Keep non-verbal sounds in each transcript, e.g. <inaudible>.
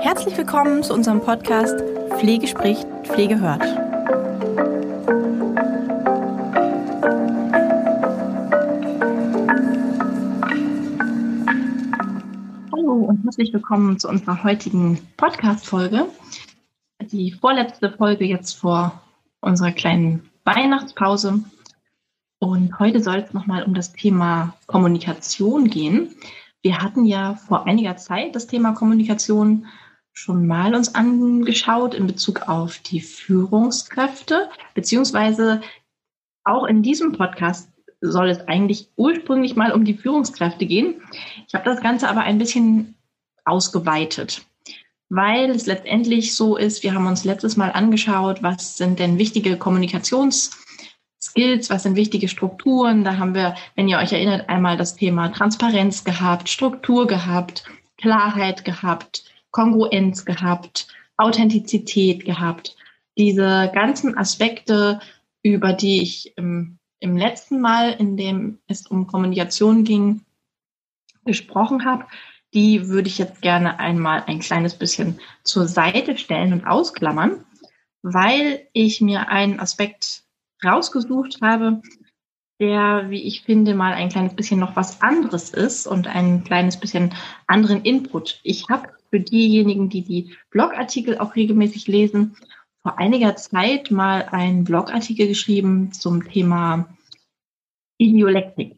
Herzlich willkommen zu unserem Podcast Pflege spricht, Pflege hört. Hallo und herzlich willkommen zu unserer heutigen Podcast-Folge. Die vorletzte Folge jetzt vor unserer kleinen Weihnachtspause. Und heute soll es nochmal um das Thema Kommunikation gehen. Wir hatten ja vor einiger Zeit das Thema Kommunikation schon mal uns angeschaut in Bezug auf die Führungskräfte, beziehungsweise auch in diesem Podcast soll es eigentlich ursprünglich mal um die Führungskräfte gehen. Ich habe das Ganze aber ein bisschen ausgeweitet, weil es letztendlich so ist, wir haben uns letztes Mal angeschaut, was sind denn wichtige Kommunikationsskills, was sind wichtige Strukturen. Da haben wir, wenn ihr euch erinnert, einmal das Thema Transparenz gehabt, Struktur gehabt, Klarheit gehabt, Kongruenz gehabt, Authentizität gehabt. Diese ganzen Aspekte, über die ich im, im letzten Mal, in dem es um Kommunikation ging, gesprochen habe, die würde ich jetzt gerne einmal ein kleines bisschen zur Seite stellen und ausklammern, weil ich mir einen Aspekt rausgesucht habe, der, wie ich finde, mal ein kleines bisschen noch was anderes ist und ein kleines bisschen anderen Input. Ich habe für diejenigen, die die Blogartikel auch regelmäßig lesen, vor einiger Zeit mal einen Blogartikel geschrieben zum Thema Idiolektik.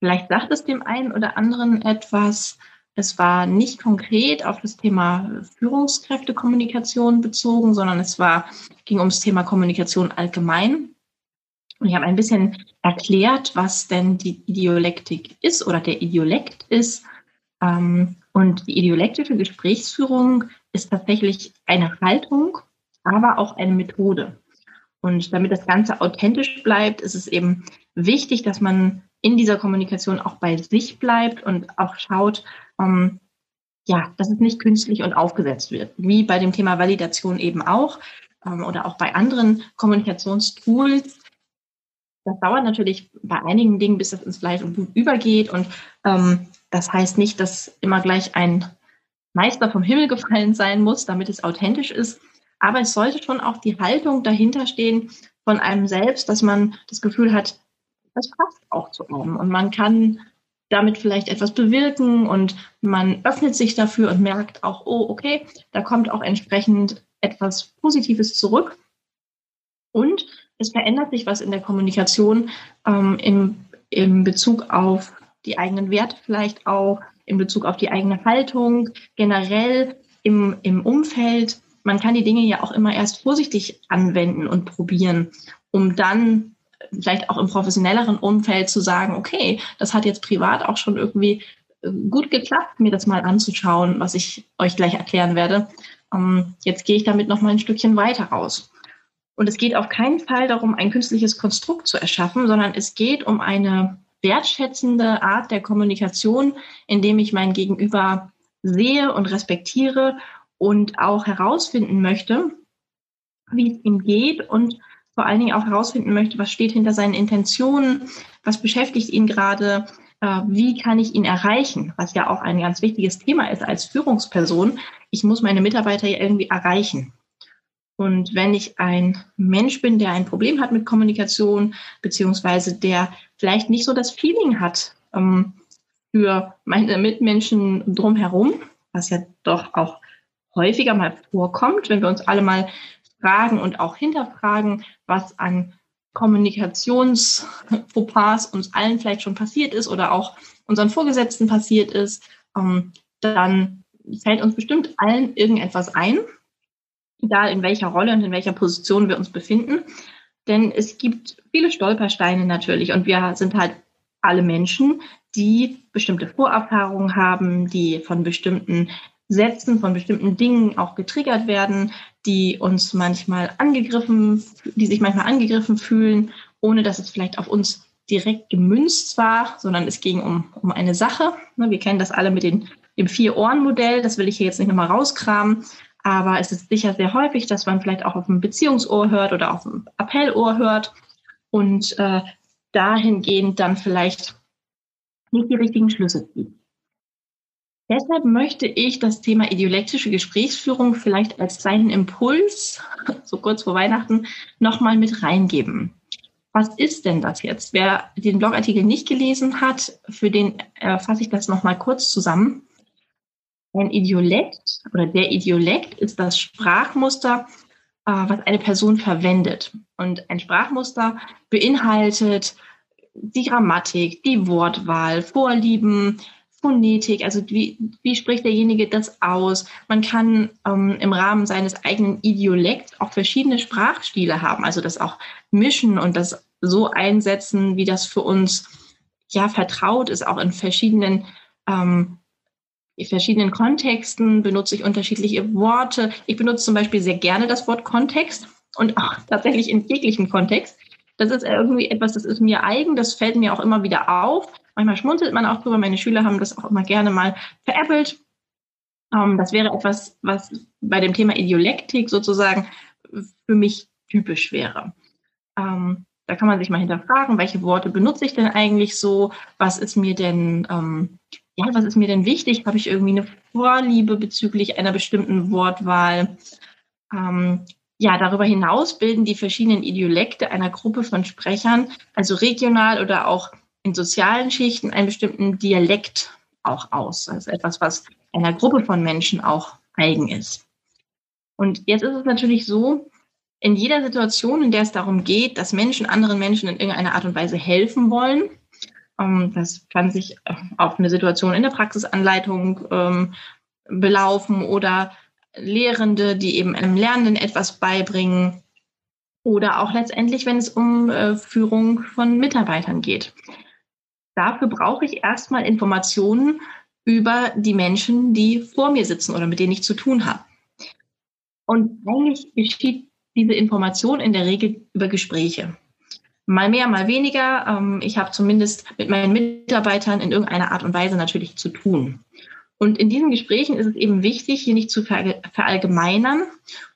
Vielleicht sagt es dem einen oder anderen etwas. Es war nicht konkret auf das Thema Führungskräftekommunikation bezogen, sondern es war, ging ums Thema Kommunikation allgemein. Und ich habe ein bisschen erklärt, was denn die Idiolektik ist oder der Idiolekt ist ähm, und die idiolektische Gesprächsführung ist tatsächlich eine Haltung, aber auch eine Methode. Und damit das Ganze authentisch bleibt, ist es eben wichtig, dass man in dieser Kommunikation auch bei sich bleibt und auch schaut, ähm, ja, dass es nicht künstlich und aufgesetzt wird. Wie bei dem Thema Validation eben auch ähm, oder auch bei anderen Kommunikationstools. Das dauert natürlich bei einigen Dingen, bis das ins Fleisch und Blut übergeht. Und ähm, das heißt nicht, dass immer gleich ein Meister vom Himmel gefallen sein muss, damit es authentisch ist. Aber es sollte schon auch die Haltung dahinter stehen von einem selbst, dass man das Gefühl hat, das passt auch zu einem. Und man kann damit vielleicht etwas bewirken und man öffnet sich dafür und merkt auch, oh, okay, da kommt auch entsprechend etwas Positives zurück. Und es verändert sich was in der Kommunikation ähm, im, im Bezug auf die eigenen Werte vielleicht auch, in Bezug auf die eigene Haltung, generell im, im Umfeld. Man kann die Dinge ja auch immer erst vorsichtig anwenden und probieren, um dann vielleicht auch im professionelleren Umfeld zu sagen, okay, das hat jetzt privat auch schon irgendwie äh, gut geklappt, mir das mal anzuschauen, was ich euch gleich erklären werde. Ähm, jetzt gehe ich damit noch mal ein Stückchen weiter raus. Und es geht auf keinen Fall darum, ein künstliches Konstrukt zu erschaffen, sondern es geht um eine wertschätzende Art der Kommunikation, indem ich mein Gegenüber sehe und respektiere und auch herausfinden möchte, wie es ihm geht und vor allen Dingen auch herausfinden möchte, was steht hinter seinen Intentionen, was beschäftigt ihn gerade, äh, wie kann ich ihn erreichen, was ja auch ein ganz wichtiges Thema ist als Führungsperson. Ich muss meine Mitarbeiter ja irgendwie erreichen. Und wenn ich ein Mensch bin, der ein Problem hat mit Kommunikation, beziehungsweise der vielleicht nicht so das Feeling hat ähm, für meine Mitmenschen drumherum, was ja doch auch häufiger mal vorkommt, wenn wir uns alle mal fragen und auch hinterfragen, was an Kommunikationsfauxpas uns allen vielleicht schon passiert ist oder auch unseren Vorgesetzten passiert ist, ähm, dann fällt uns bestimmt allen irgendetwas ein, egal in welcher Rolle und in welcher Position wir uns befinden. Denn es gibt viele Stolpersteine natürlich und wir sind halt alle Menschen, die bestimmte Vorerfahrungen haben, die von bestimmten Sätzen, von bestimmten Dingen auch getriggert werden, die uns manchmal angegriffen, die sich manchmal angegriffen fühlen, ohne dass es vielleicht auf uns direkt gemünzt war, sondern es ging um, um eine Sache. Ne, wir kennen das alle mit den, dem Vier-Ohren-Modell, das will ich hier jetzt nicht nochmal rauskramen, aber es ist sicher sehr häufig, dass man vielleicht auch auf ein Beziehungsohr hört oder auf ein Appellohr hört. Und äh, dahingehend dann vielleicht nicht die richtigen Schlüsse zieht. Deshalb möchte ich das Thema idiolektische Gesprächsführung vielleicht als kleinen Impuls, <laughs> so kurz vor Weihnachten, nochmal mit reingeben. Was ist denn das jetzt? Wer den Blogartikel nicht gelesen hat, für den äh, fasse ich das nochmal kurz zusammen. Ein Idiolekt oder der Idiolekt ist das Sprachmuster, äh, was eine Person verwendet. Und ein Sprachmuster beinhaltet die Grammatik, die Wortwahl, Vorlieben, Phonetik, also wie, wie spricht derjenige das aus? Man kann ähm, im Rahmen seines eigenen Idiolekts auch verschiedene Sprachstile haben, also das auch mischen und das so einsetzen, wie das für uns ja vertraut ist, auch in verschiedenen ähm, in verschiedenen Kontexten benutze ich unterschiedliche Worte. Ich benutze zum Beispiel sehr gerne das Wort Kontext und auch <laughs> tatsächlich in jeglichem Kontext. Das ist irgendwie etwas, das ist mir eigen, das fällt mir auch immer wieder auf. Manchmal schmunzelt man auch drüber. Meine Schüler haben das auch immer gerne mal veräppelt. Ähm, das wäre etwas, was bei dem Thema Idiolektik sozusagen für mich typisch wäre. Ähm, da kann man sich mal hinterfragen, welche Worte benutze ich denn eigentlich so? Was ist mir denn, ähm, ja, was ist mir denn wichtig? Habe ich irgendwie eine Vorliebe bezüglich einer bestimmten Wortwahl? Ähm, ja, darüber hinaus bilden die verschiedenen Idiolekte einer Gruppe von Sprechern, also regional oder auch in sozialen Schichten, einen bestimmten Dialekt auch aus. Also etwas, was einer Gruppe von Menschen auch eigen ist. Und jetzt ist es natürlich so, in jeder Situation, in der es darum geht, dass Menschen anderen Menschen in irgendeiner Art und Weise helfen wollen, das kann sich auf eine Situation in der Praxisanleitung ähm, belaufen oder Lehrende, die eben einem Lernenden etwas beibringen oder auch letztendlich, wenn es um äh, Führung von Mitarbeitern geht. Dafür brauche ich erstmal Informationen über die Menschen, die vor mir sitzen oder mit denen ich zu tun habe. Und eigentlich geschieht diese Information in der Regel über Gespräche. Mal mehr, mal weniger. Ähm, ich habe zumindest mit meinen Mitarbeitern in irgendeiner Art und Weise natürlich zu tun. Und in diesen Gesprächen ist es eben wichtig, hier nicht zu verallgemeinern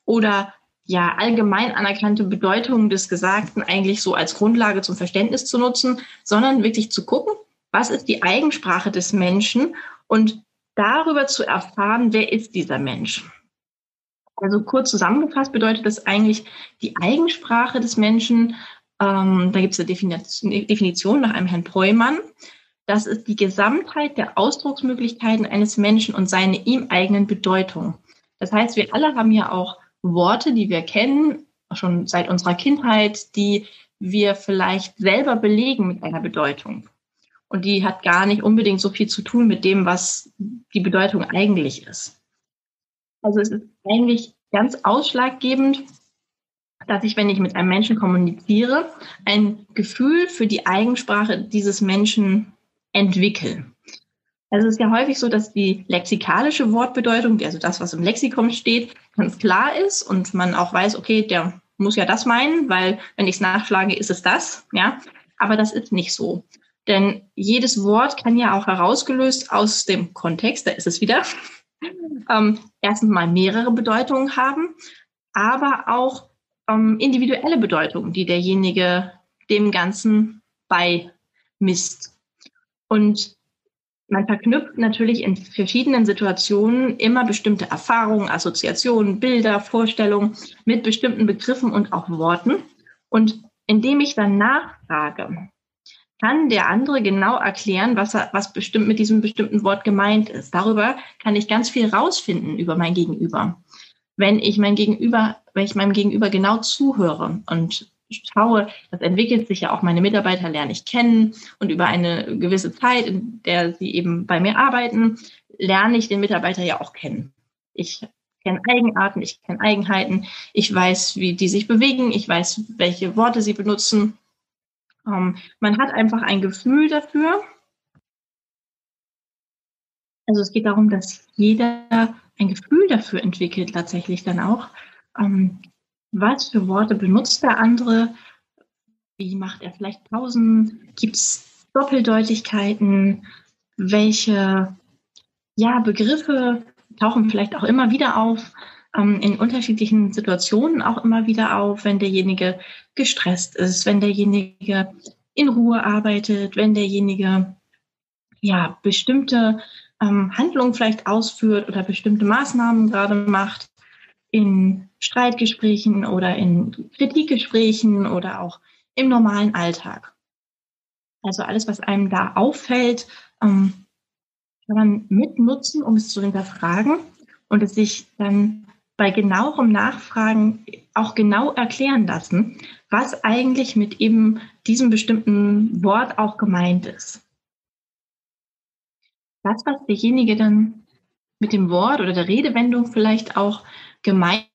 oder ja, allgemein anerkannte Bedeutungen des Gesagten eigentlich so als Grundlage zum Verständnis zu nutzen, sondern wirklich zu gucken, was ist die Eigensprache des Menschen und darüber zu erfahren, wer ist dieser Mensch. Also kurz zusammengefasst bedeutet das eigentlich die Eigensprache des Menschen. Ähm, da gibt es eine Definition nach einem Herrn Preumann. Das ist die Gesamtheit der Ausdrucksmöglichkeiten eines Menschen und seine ihm eigenen Bedeutung. Das heißt, wir alle haben ja auch Worte, die wir kennen, schon seit unserer Kindheit, die wir vielleicht selber belegen mit einer Bedeutung. Und die hat gar nicht unbedingt so viel zu tun mit dem, was die Bedeutung eigentlich ist. Also es ist eigentlich ganz ausschlaggebend, dass ich, wenn ich mit einem Menschen kommuniziere, ein Gefühl für die Eigensprache dieses Menschen entwickeln. Also es ist ja häufig so, dass die lexikalische Wortbedeutung, also das, was im Lexikon steht, ganz klar ist und man auch weiß, okay, der muss ja das meinen, weil wenn ich es nachschlage, ist es das, ja. Aber das ist nicht so. Denn jedes Wort kann ja auch herausgelöst aus dem Kontext, da ist es wieder, <laughs> ähm, erstens mal mehrere Bedeutungen haben, aber auch ähm, individuelle Bedeutungen, die derjenige dem Ganzen beimisst. Und man verknüpft natürlich in verschiedenen Situationen immer bestimmte Erfahrungen, Assoziationen, Bilder, Vorstellungen mit bestimmten Begriffen und auch Worten. Und indem ich dann nachfrage, kann der andere genau erklären, was, er, was bestimmt mit diesem bestimmten Wort gemeint ist. Darüber kann ich ganz viel rausfinden über mein Gegenüber. Wenn ich mein Gegenüber, wenn ich meinem Gegenüber genau zuhöre und schaue, das entwickelt sich ja auch, meine Mitarbeiter lerne ich kennen und über eine gewisse Zeit, in der sie eben bei mir arbeiten, lerne ich den Mitarbeiter ja auch kennen. Ich kenne Eigenarten, ich kenne Eigenheiten, ich weiß, wie die sich bewegen, ich weiß, welche Worte sie benutzen. Ähm, man hat einfach ein Gefühl dafür. Also es geht darum, dass jeder ein Gefühl dafür entwickelt, tatsächlich dann auch, ähm, was für Worte benutzt der andere? Wie macht er vielleicht Pausen? Gibt es Doppeldeutigkeiten? Welche ja, Begriffe tauchen vielleicht auch immer wieder auf, ähm, in unterschiedlichen Situationen auch immer wieder auf, wenn derjenige gestresst ist, wenn derjenige in Ruhe arbeitet, wenn derjenige ja bestimmte ähm, Handlungen vielleicht ausführt oder bestimmte Maßnahmen gerade macht in Streitgesprächen oder in Kritikgesprächen oder auch im normalen Alltag. Also alles, was einem da auffällt, ähm, kann man mitnutzen, um es zu hinterfragen und es sich dann bei genauerem Nachfragen auch genau erklären lassen, was eigentlich mit eben diesem bestimmten Wort auch gemeint ist. Das, was derjenige dann mit dem Wort oder der Redewendung vielleicht auch gemeint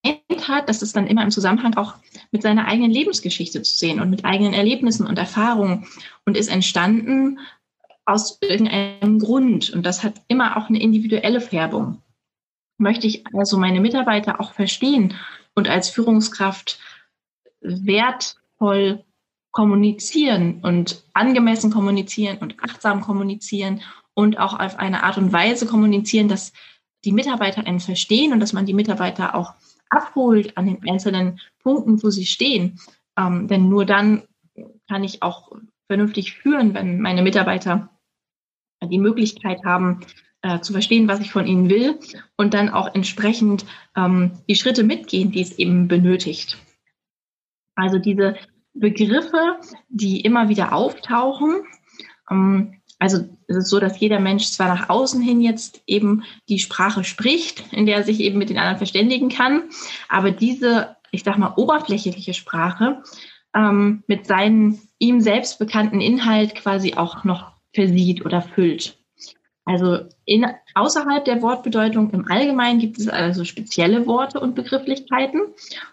hat, das ist dann immer im Zusammenhang auch mit seiner eigenen Lebensgeschichte zu sehen und mit eigenen Erlebnissen und Erfahrungen und ist entstanden aus irgendeinem Grund. Und das hat immer auch eine individuelle Färbung. Möchte ich also meine Mitarbeiter auch verstehen und als Führungskraft wertvoll kommunizieren und angemessen kommunizieren und achtsam kommunizieren und auch auf eine Art und Weise kommunizieren, dass die Mitarbeiter einen verstehen und dass man die Mitarbeiter auch abholt an den einzelnen Punkten, wo sie stehen. Ähm, denn nur dann kann ich auch vernünftig führen, wenn meine Mitarbeiter die Möglichkeit haben, äh, zu verstehen, was ich von ihnen will und dann auch entsprechend ähm, die Schritte mitgehen, die es eben benötigt. Also diese Begriffe, die immer wieder auftauchen, ähm, also es ist so, dass jeder Mensch zwar nach außen hin jetzt eben die Sprache spricht, in der er sich eben mit den anderen verständigen kann, aber diese, ich sag mal, oberflächliche Sprache ähm, mit seinem ihm selbst bekannten Inhalt quasi auch noch versieht oder füllt. Also in, außerhalb der Wortbedeutung im Allgemeinen gibt es also spezielle Worte und Begrifflichkeiten.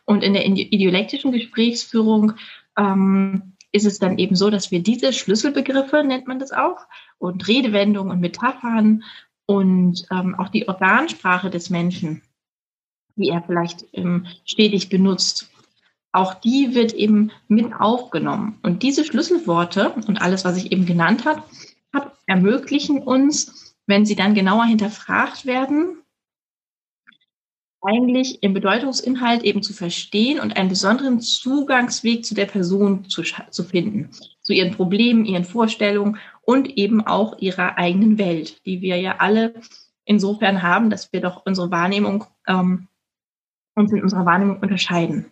Und in der ideolektischen Gesprächsführung ähm, ist es dann eben so, dass wir diese Schlüsselbegriffe, nennt man das auch, und Redewendungen und Metaphern und ähm, auch die Organsprache des Menschen, die er vielleicht ähm, stetig benutzt, auch die wird eben mit aufgenommen. Und diese Schlüsselworte und alles, was ich eben genannt habe, hab, ermöglichen uns, wenn sie dann genauer hinterfragt werden, eigentlich im Bedeutungsinhalt eben zu verstehen und einen besonderen Zugangsweg zu der Person zu, zu finden, zu ihren Problemen, ihren Vorstellungen und eben auch ihrer eigenen Welt, die wir ja alle insofern haben, dass wir doch unsere Wahrnehmung ähm, uns in unserer Wahrnehmung unterscheiden.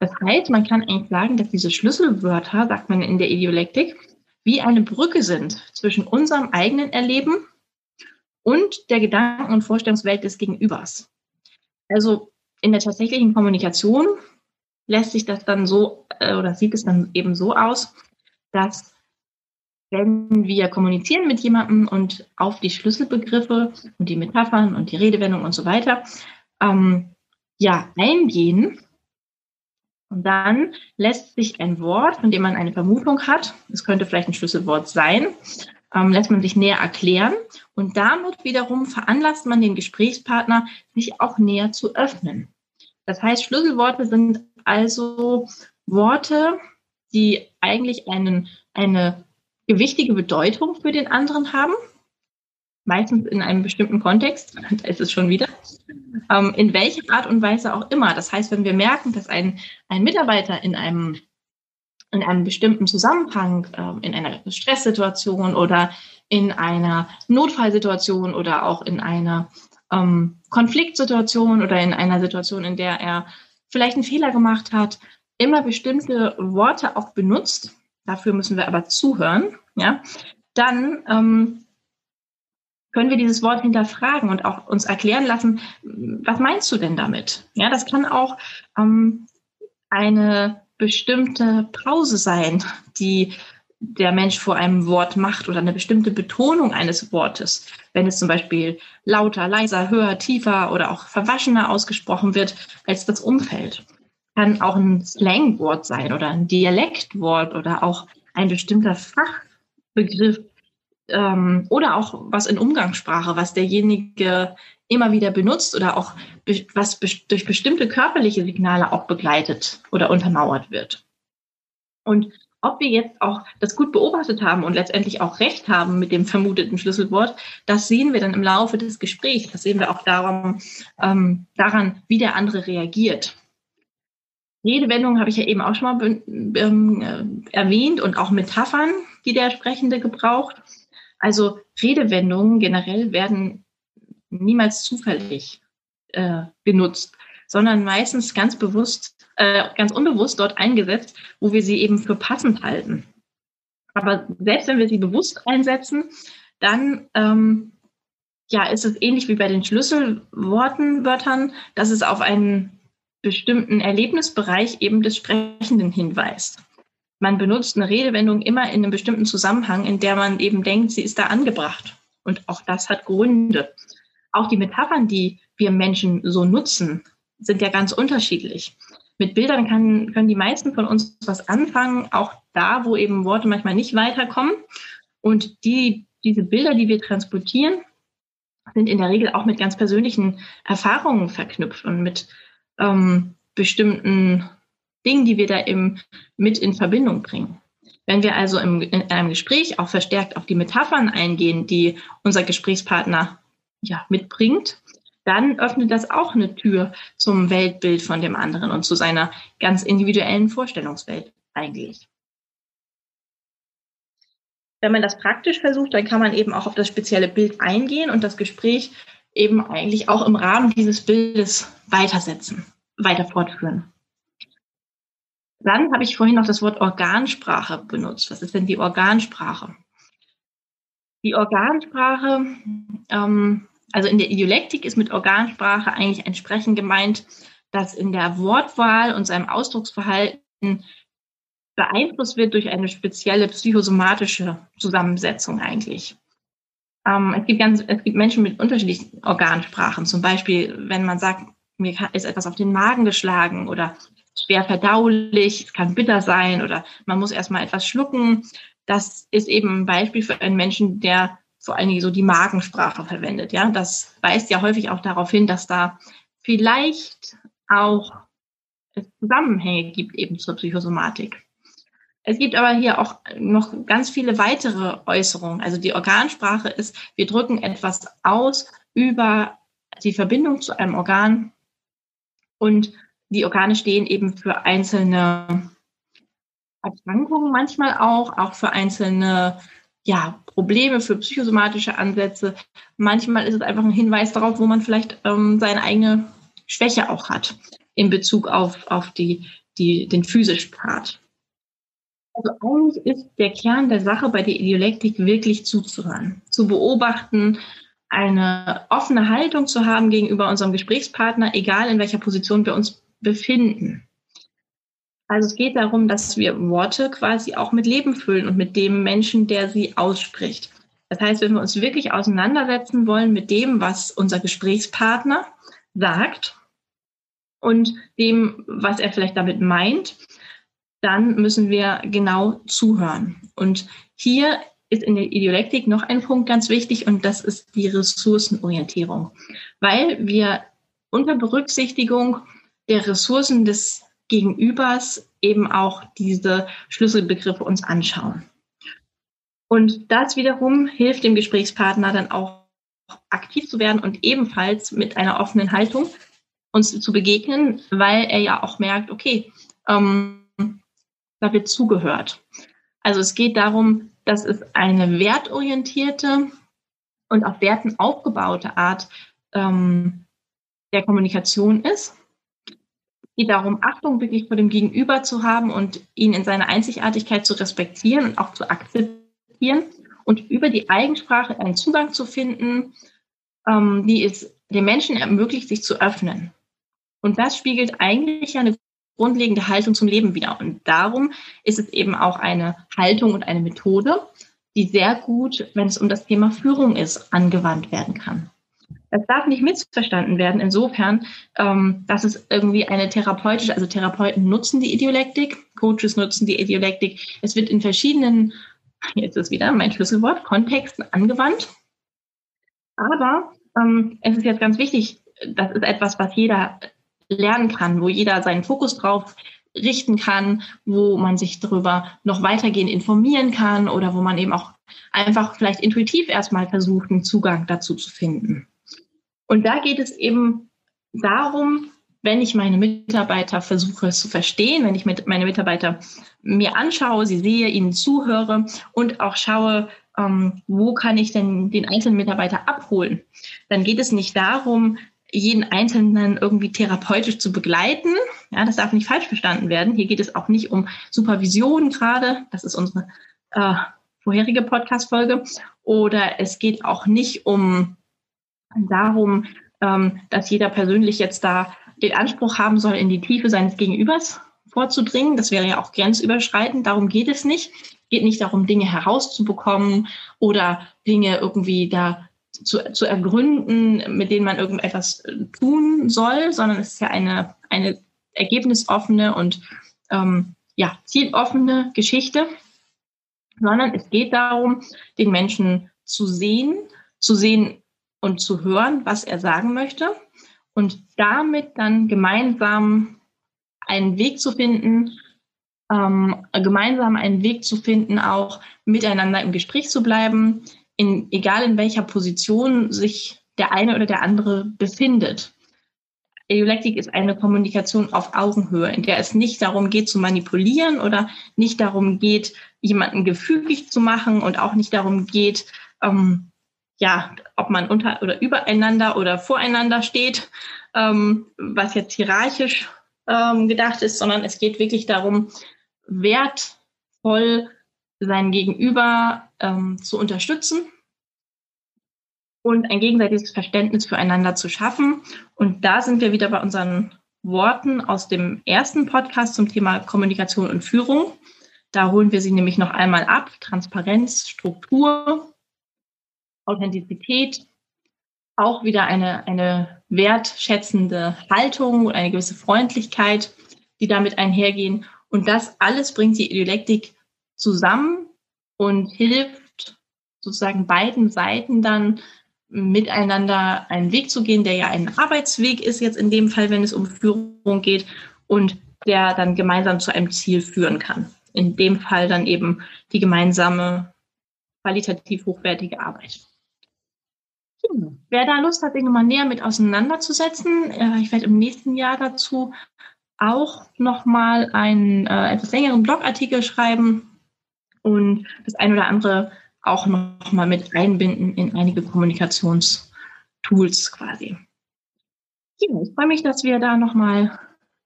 Das heißt, man kann eigentlich sagen, dass diese Schlüsselwörter, sagt man in der Idiolektik, wie eine Brücke sind zwischen unserem eigenen Erleben und der Gedanken- und Vorstellungswelt des Gegenübers. Also in der tatsächlichen Kommunikation lässt sich das dann so äh, oder sieht es dann eben so aus, dass wenn wir kommunizieren mit jemandem und auf die Schlüsselbegriffe und die Metaphern und die Redewendung und so weiter ähm, ja eingehen, und dann lässt sich ein Wort, von dem man eine Vermutung hat, es könnte vielleicht ein Schlüsselwort sein, ähm, lässt man sich näher erklären und damit wiederum veranlasst man den Gesprächspartner, sich auch näher zu öffnen. Das heißt, Schlüsselworte sind also Worte, die eigentlich einen, eine gewichtige Bedeutung für den anderen haben, meistens in einem bestimmten Kontext, <laughs> da ist es schon wieder, ähm, in welcher Art und Weise auch immer. Das heißt, wenn wir merken, dass ein, ein Mitarbeiter in einem in einem bestimmten Zusammenhang, äh, in einer Stresssituation oder in einer Notfallsituation oder auch in einer ähm, Konfliktsituation oder in einer Situation, in der er vielleicht einen Fehler gemacht hat, immer bestimmte Worte auch benutzt, dafür müssen wir aber zuhören, ja, dann ähm, können wir dieses Wort hinterfragen und auch uns erklären lassen, was meinst du denn damit? Ja, das kann auch ähm, eine bestimmte Pause sein, die der Mensch vor einem Wort macht oder eine bestimmte Betonung eines Wortes. Wenn es zum Beispiel lauter, leiser, höher, tiefer oder auch verwaschener ausgesprochen wird als das Umfeld. Kann auch ein Slangwort sein oder ein Dialektwort oder auch ein bestimmter Fachbegriff ähm, oder auch was in Umgangssprache, was derjenige immer wieder benutzt oder auch was durch bestimmte körperliche Signale auch begleitet oder untermauert wird. Und ob wir jetzt auch das gut beobachtet haben und letztendlich auch recht haben mit dem vermuteten Schlüsselwort, das sehen wir dann im Laufe des Gesprächs. Das sehen wir auch darum, ähm, daran, wie der andere reagiert. Redewendungen habe ich ja eben auch schon mal ähm, äh, erwähnt und auch Metaphern, die der Sprechende gebraucht. Also Redewendungen generell werden niemals zufällig äh, genutzt, sondern meistens ganz bewusst, äh, ganz unbewusst dort eingesetzt, wo wir sie eben für passend halten. Aber selbst wenn wir sie bewusst einsetzen, dann ähm, ja, ist es ähnlich wie bei den Schlüsselworten, Wörtern, dass es auf einen bestimmten Erlebnisbereich eben des Sprechenden hinweist. Man benutzt eine Redewendung immer in einem bestimmten Zusammenhang, in der man eben denkt, sie ist da angebracht. Und auch das hat Gründe. Auch die Metaphern, die wir Menschen so nutzen, sind ja ganz unterschiedlich. Mit Bildern kann, können die meisten von uns was anfangen, auch da, wo eben Worte manchmal nicht weiterkommen. Und die, diese Bilder, die wir transportieren, sind in der Regel auch mit ganz persönlichen Erfahrungen verknüpft und mit ähm, bestimmten Dingen, die wir da eben mit in Verbindung bringen. Wenn wir also im, in einem Gespräch auch verstärkt auf die Metaphern eingehen, die unser Gesprächspartner ja, mitbringt, dann öffnet das auch eine Tür zum Weltbild von dem anderen und zu seiner ganz individuellen Vorstellungswelt eigentlich. Wenn man das praktisch versucht, dann kann man eben auch auf das spezielle Bild eingehen und das Gespräch eben eigentlich auch im Rahmen dieses Bildes weitersetzen, weiter fortführen. Dann habe ich vorhin noch das Wort Organsprache benutzt. Was ist denn die Organsprache? Die Organsprache, ähm, also in der Idiolektik ist mit Organsprache eigentlich ein Sprechen gemeint, das in der Wortwahl und seinem Ausdrucksverhalten beeinflusst wird durch eine spezielle psychosomatische Zusammensetzung eigentlich. Ähm, es, gibt ganz, es gibt Menschen mit unterschiedlichen Organsprachen. Zum Beispiel, wenn man sagt, mir ist etwas auf den Magen geschlagen oder schwer verdaulich, es kann bitter sein oder man muss erstmal etwas schlucken. Das ist eben ein Beispiel für einen Menschen, der vor allen Dingen so die Magensprache verwendet. Ja, das weist ja häufig auch darauf hin, dass da vielleicht auch Zusammenhänge gibt eben zur Psychosomatik. Es gibt aber hier auch noch ganz viele weitere Äußerungen. Also die Organsprache ist, wir drücken etwas aus über die Verbindung zu einem Organ und die Organe stehen eben für einzelne Erkrankungen manchmal auch, auch für einzelne ja, Probleme, für psychosomatische Ansätze. Manchmal ist es einfach ein Hinweis darauf, wo man vielleicht ähm, seine eigene Schwäche auch hat in Bezug auf, auf die, die, den physischen Part. Also eigentlich ist der Kern der Sache bei der Idiolektik wirklich zuzuhören, zu beobachten, eine offene Haltung zu haben gegenüber unserem Gesprächspartner, egal in welcher Position wir uns befinden. Also es geht darum, dass wir Worte quasi auch mit Leben füllen und mit dem Menschen, der sie ausspricht. Das heißt, wenn wir uns wirklich auseinandersetzen wollen mit dem, was unser Gesprächspartner sagt und dem, was er vielleicht damit meint, dann müssen wir genau zuhören. Und hier ist in der Idiolektik noch ein Punkt ganz wichtig und das ist die Ressourcenorientierung, weil wir unter Berücksichtigung der Ressourcen des Gegenübers eben auch diese Schlüsselbegriffe uns anschauen. Und das wiederum hilft dem Gesprächspartner dann auch aktiv zu werden und ebenfalls mit einer offenen Haltung uns zu begegnen, weil er ja auch merkt, okay, ähm, da wird zugehört. Also es geht darum, dass es eine wertorientierte und auf Werten aufgebaute Art ähm, der Kommunikation ist. Geht darum, Achtung wirklich vor dem Gegenüber zu haben und ihn in seiner Einzigartigkeit zu respektieren und auch zu akzeptieren und über die Eigensprache einen Zugang zu finden, ähm, die es den Menschen ermöglicht, sich zu öffnen. Und das spiegelt eigentlich eine grundlegende Haltung zum Leben wieder. Und darum ist es eben auch eine Haltung und eine Methode, die sehr gut, wenn es um das Thema Führung ist, angewandt werden kann. Das darf nicht missverstanden werden, insofern, ähm, dass es irgendwie eine therapeutische, also Therapeuten nutzen die Idiolektik, Coaches nutzen die Idiolektik. Es wird in verschiedenen, jetzt ist wieder mein Schlüsselwort, Kontexten angewandt. Aber ähm, es ist jetzt ganz wichtig, das ist etwas, was jeder lernen kann, wo jeder seinen Fokus drauf richten kann, wo man sich darüber noch weitergehend informieren kann oder wo man eben auch einfach vielleicht intuitiv erstmal versucht, einen Zugang dazu zu finden. Und da geht es eben darum, wenn ich meine Mitarbeiter versuche zu verstehen, wenn ich mit meine Mitarbeiter mir anschaue, sie sehe, ihnen zuhöre und auch schaue, ähm, wo kann ich denn den einzelnen Mitarbeiter abholen, dann geht es nicht darum, jeden Einzelnen irgendwie therapeutisch zu begleiten. Ja, das darf nicht falsch verstanden werden. Hier geht es auch nicht um Supervision gerade. Das ist unsere äh, vorherige Podcast-Folge. Oder es geht auch nicht um darum, ähm, dass jeder persönlich jetzt da den Anspruch haben soll, in die Tiefe seines Gegenübers vorzudringen. Das wäre ja auch grenzüberschreitend. Darum geht es nicht. Geht nicht darum, Dinge herauszubekommen oder Dinge irgendwie da zu, zu ergründen, mit denen man irgendetwas tun soll, sondern es ist ja eine, eine ergebnisoffene und ähm, ja, zieloffene Geschichte, sondern es geht darum, den Menschen zu sehen, zu sehen und zu hören, was er sagen möchte und damit dann gemeinsam einen Weg zu finden, ähm, gemeinsam einen Weg zu finden, auch miteinander im Gespräch zu bleiben, in, egal in welcher Position sich der eine oder der andere befindet. Eulektik ist eine Kommunikation auf Augenhöhe, in der es nicht darum geht zu manipulieren oder nicht darum geht, jemanden gefügig zu machen und auch nicht darum geht, ähm, ja, ob man unter oder übereinander oder voreinander steht, ähm, was jetzt hierarchisch ähm, gedacht ist, sondern es geht wirklich darum, wertvoll sein Gegenüber ähm, zu unterstützen und ein gegenseitiges Verständnis füreinander zu schaffen. Und da sind wir wieder bei unseren Worten aus dem ersten Podcast zum Thema Kommunikation und Führung. Da holen wir sie nämlich noch einmal ab. Transparenz, Struktur, Authentizität, auch wieder eine, eine wertschätzende Haltung und eine gewisse Freundlichkeit, die damit einhergehen. Und das alles bringt die Dialektik zusammen und hilft sozusagen beiden Seiten dann miteinander einen Weg zu gehen, der ja ein Arbeitsweg ist jetzt in dem Fall, wenn es um Führung geht und der dann gemeinsam zu einem Ziel führen kann. In dem Fall dann eben die gemeinsame qualitativ hochwertige Arbeit. Wer da Lust hat, sich nochmal näher mit auseinanderzusetzen, äh, ich werde im nächsten Jahr dazu auch nochmal einen äh, etwas längeren Blogartikel schreiben und das ein oder andere auch nochmal mit einbinden in einige Kommunikationstools quasi. Ja, ich freue mich, dass wir da nochmal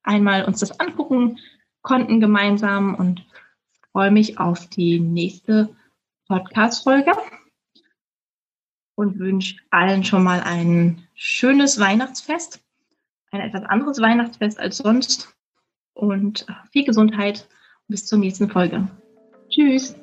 einmal uns das angucken konnten gemeinsam und freue mich auf die nächste Podcast-Folge und wünsche allen schon mal ein schönes Weihnachtsfest, ein etwas anderes Weihnachtsfest als sonst und viel Gesundheit. Bis zur nächsten Folge. Tschüss.